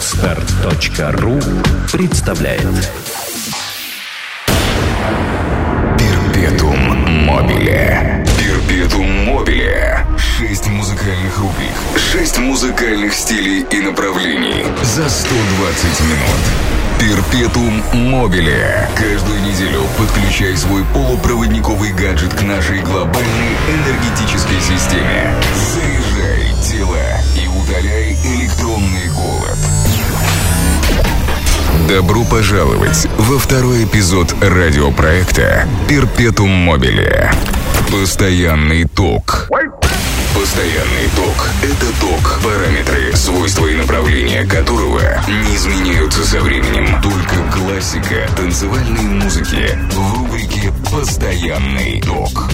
Отстар.ру представляет Перпетум мобиле. Перпетум мобиле. Шесть музыкальных рубрик. Шесть музыкальных стилей и направлений. За 120 минут. Перпетум мобиле. Каждую неделю подключай свой полупроводниковый гаджет к нашей глобальной энергетической системе. Заряжай тела и удаляй электронный голод. Добро пожаловать во второй эпизод радиопроекта «Перпетум мобиле». Постоянный ток. Постоянный ток – это ток, параметры, свойства и направления которого не изменяются со временем. Только классика танцевальной музыки в рубрике «Постоянный ток».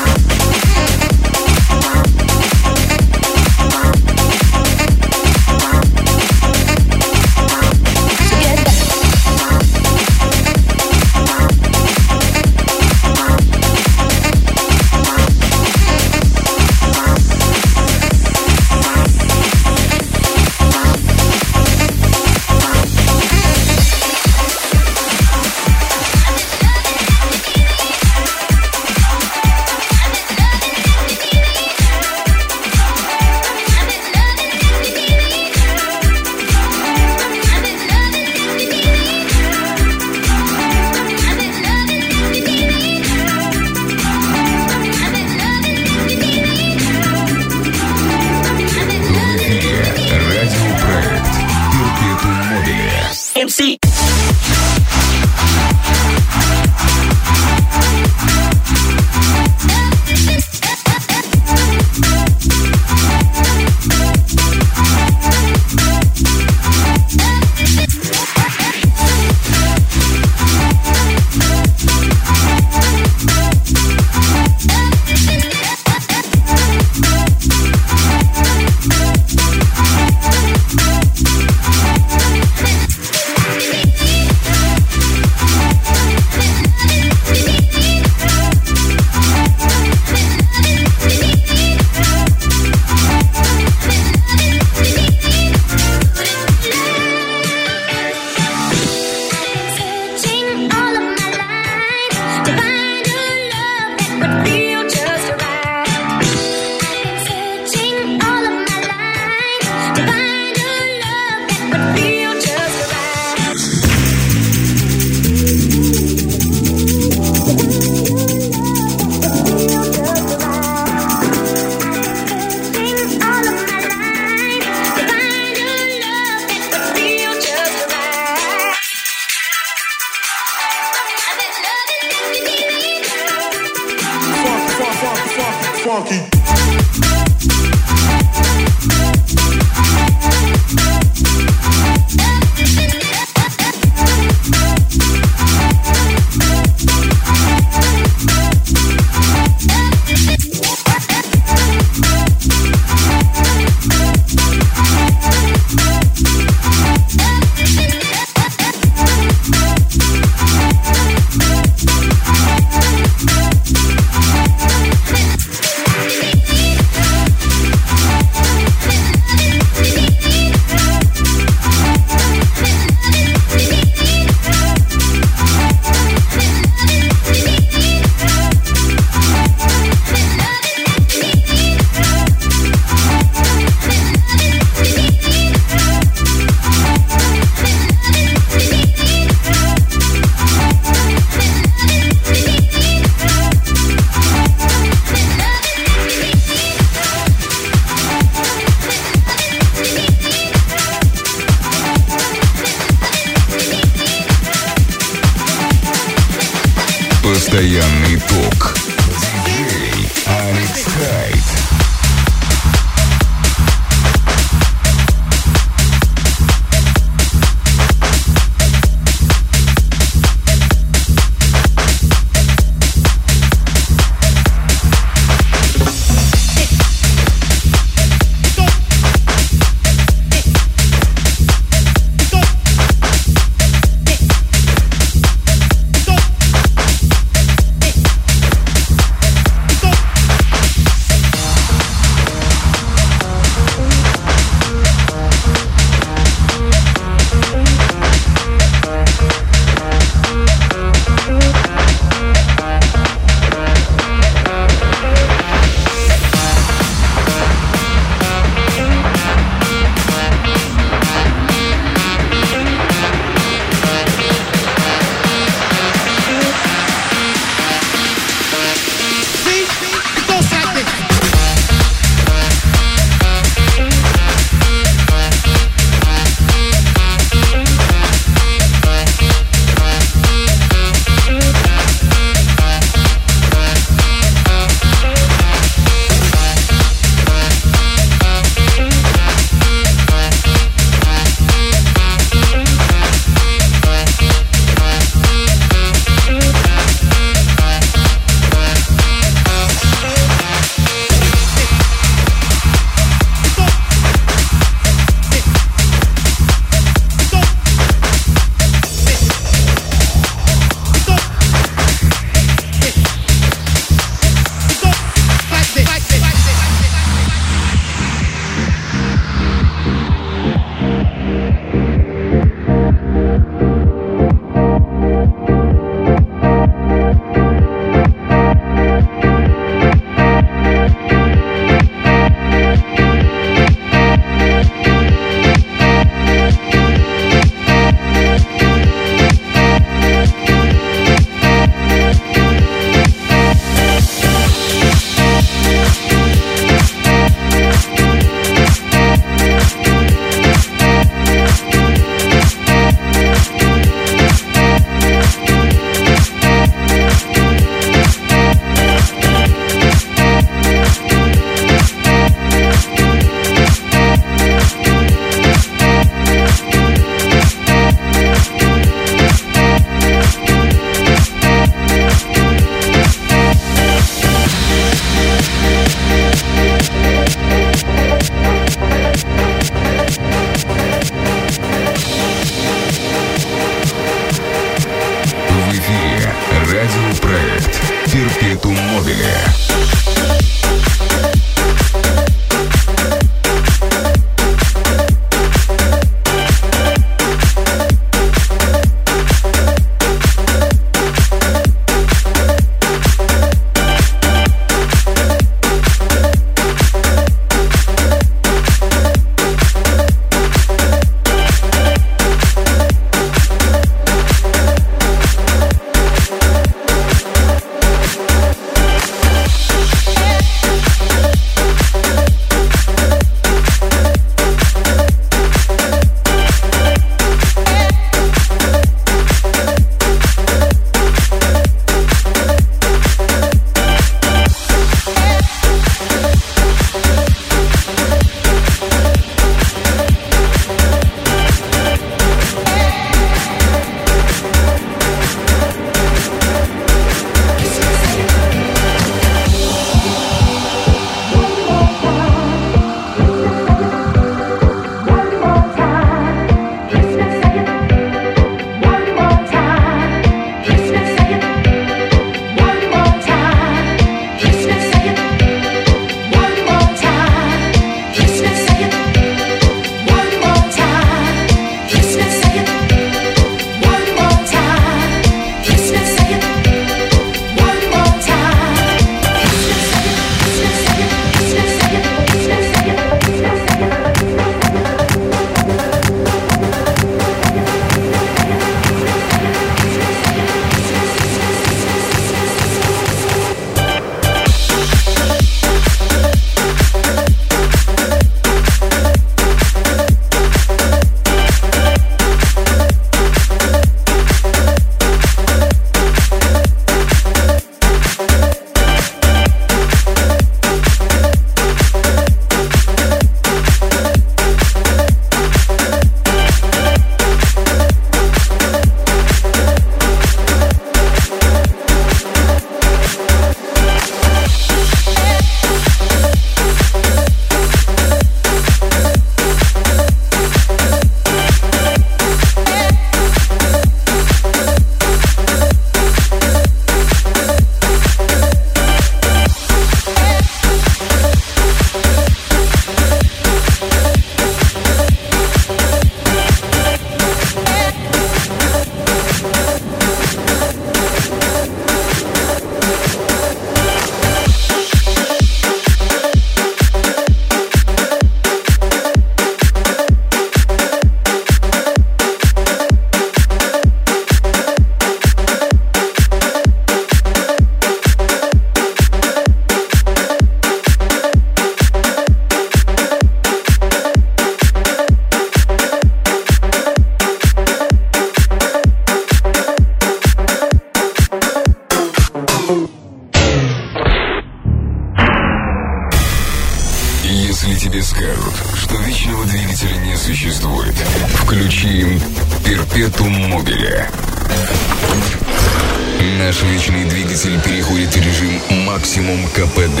Наш вечный двигатель переходит в режим максимум КПД.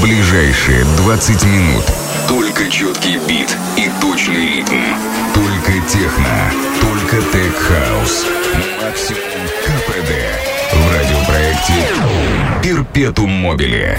Ближайшие 20 минут. Только четкий бит и точный ритм. Только техно. Только tech-house. Максимум КПД. В радиопроекте Перпетум Мобиле.